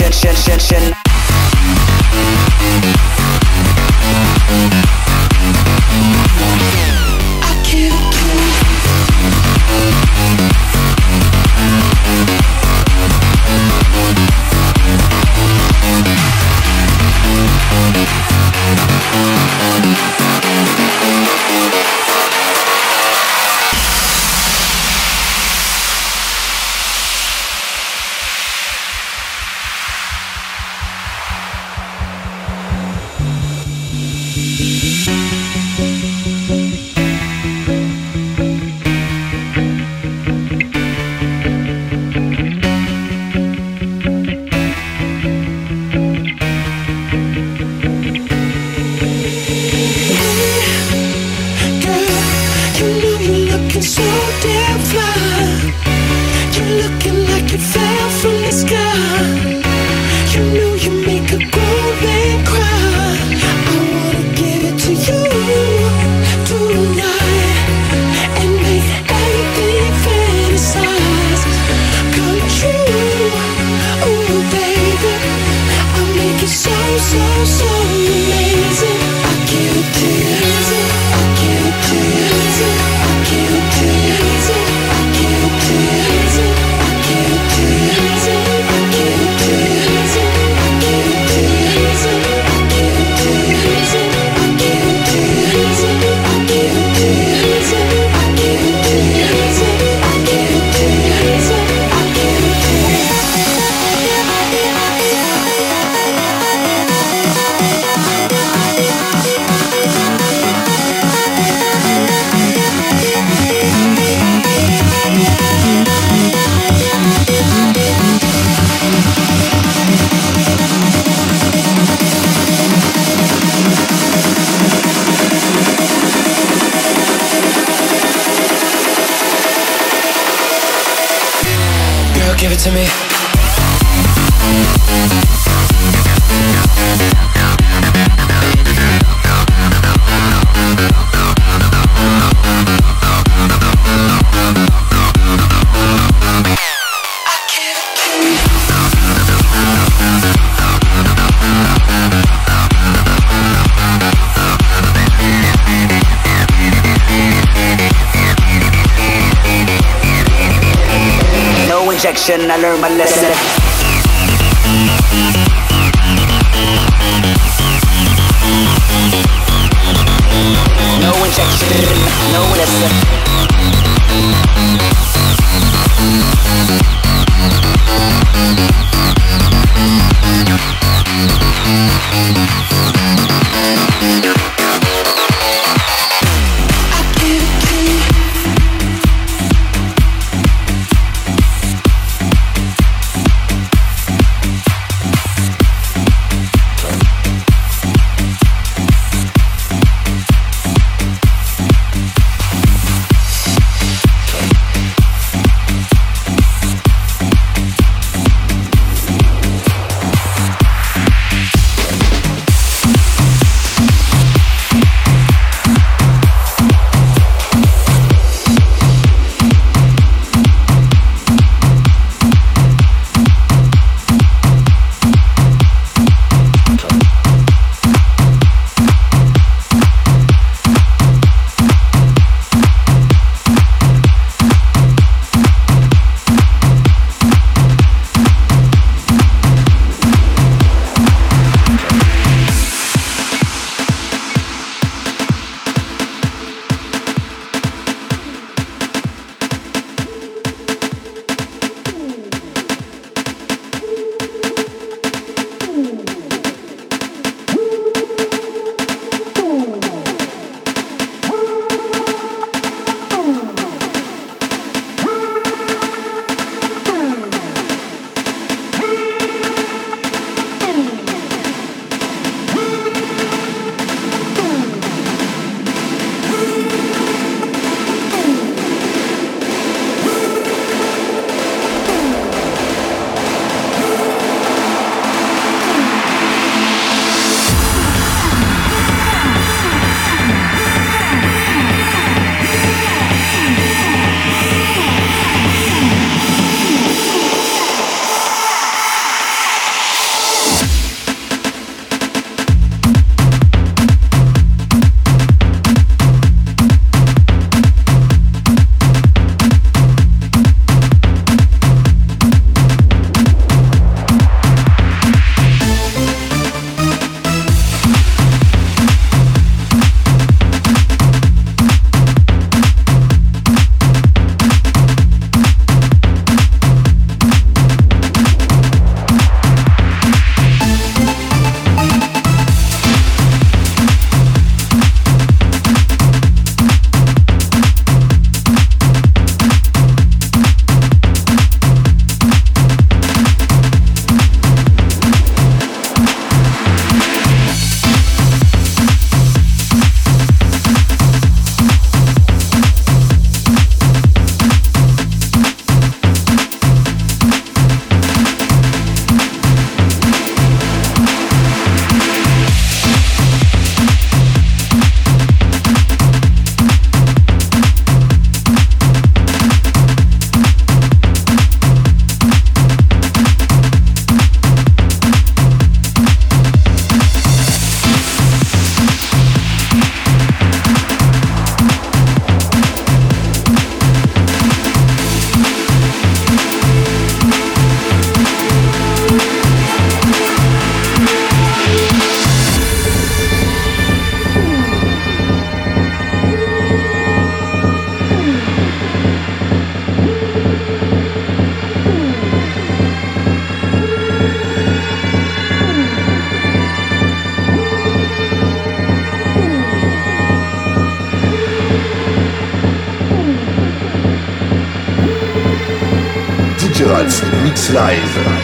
shit, shit, shit, shit. Injection. I learned my lesson. No injection, no lesson. Thank Live.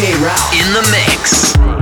In the mix.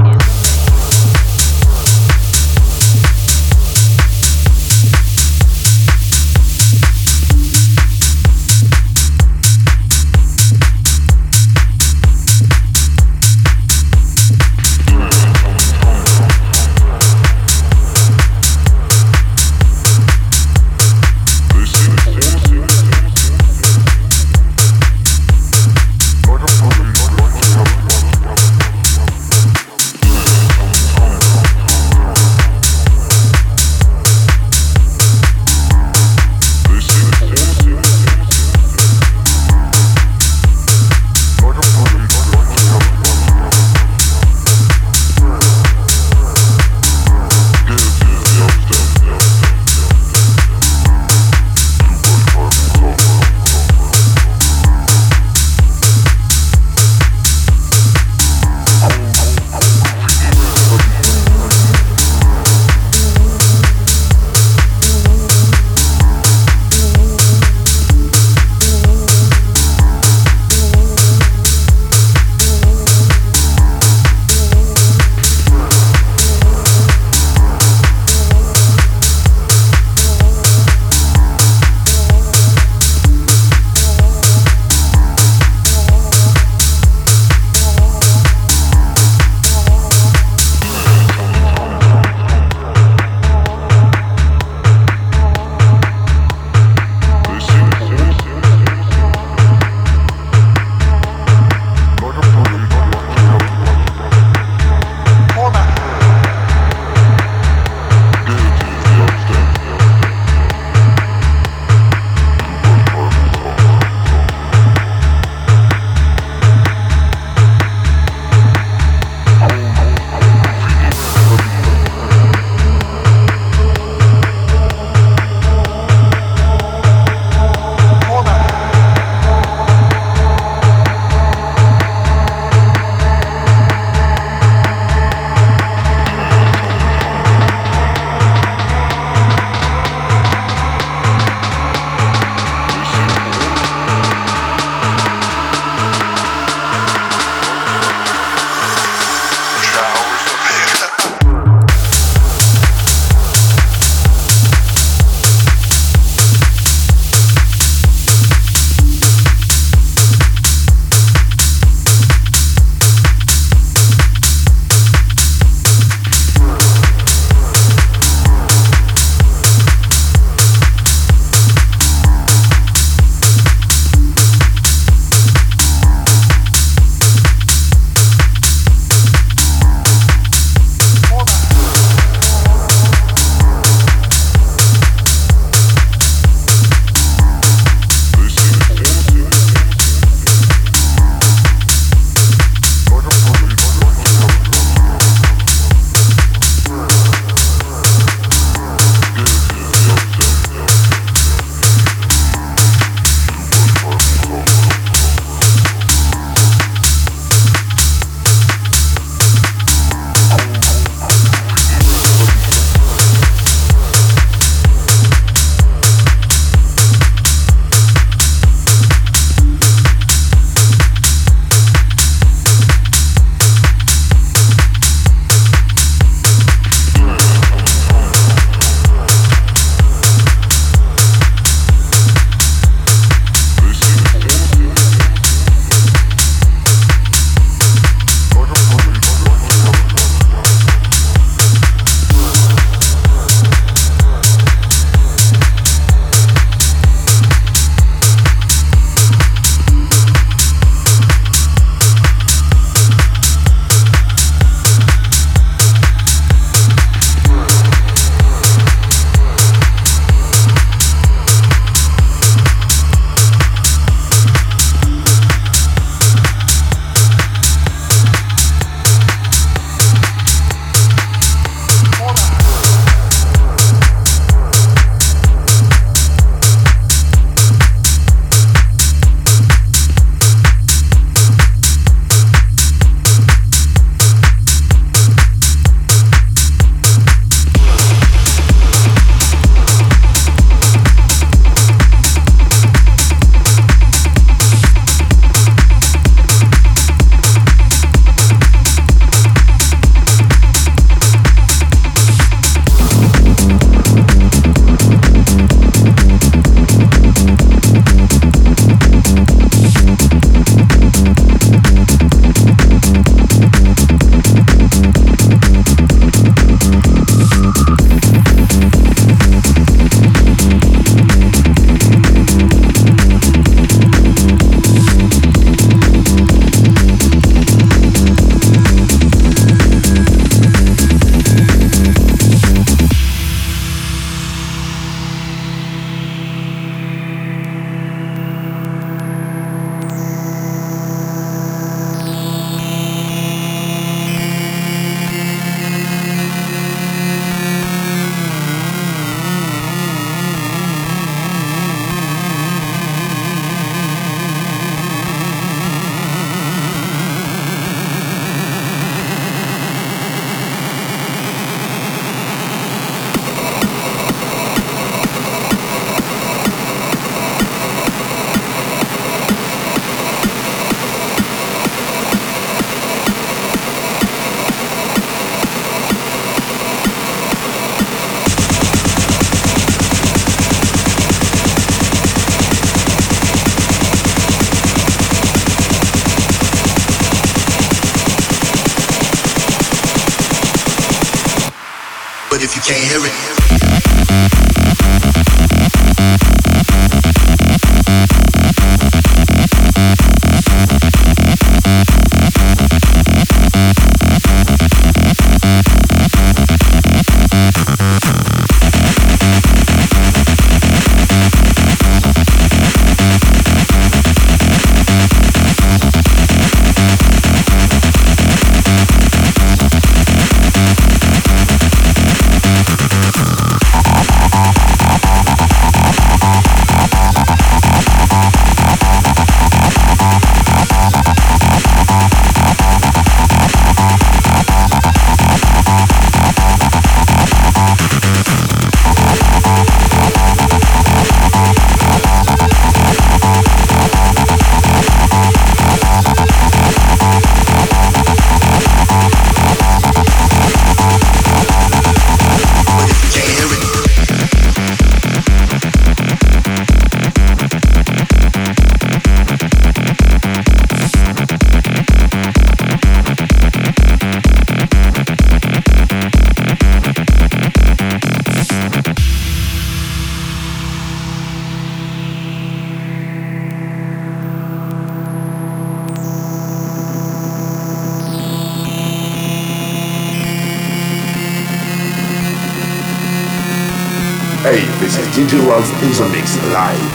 The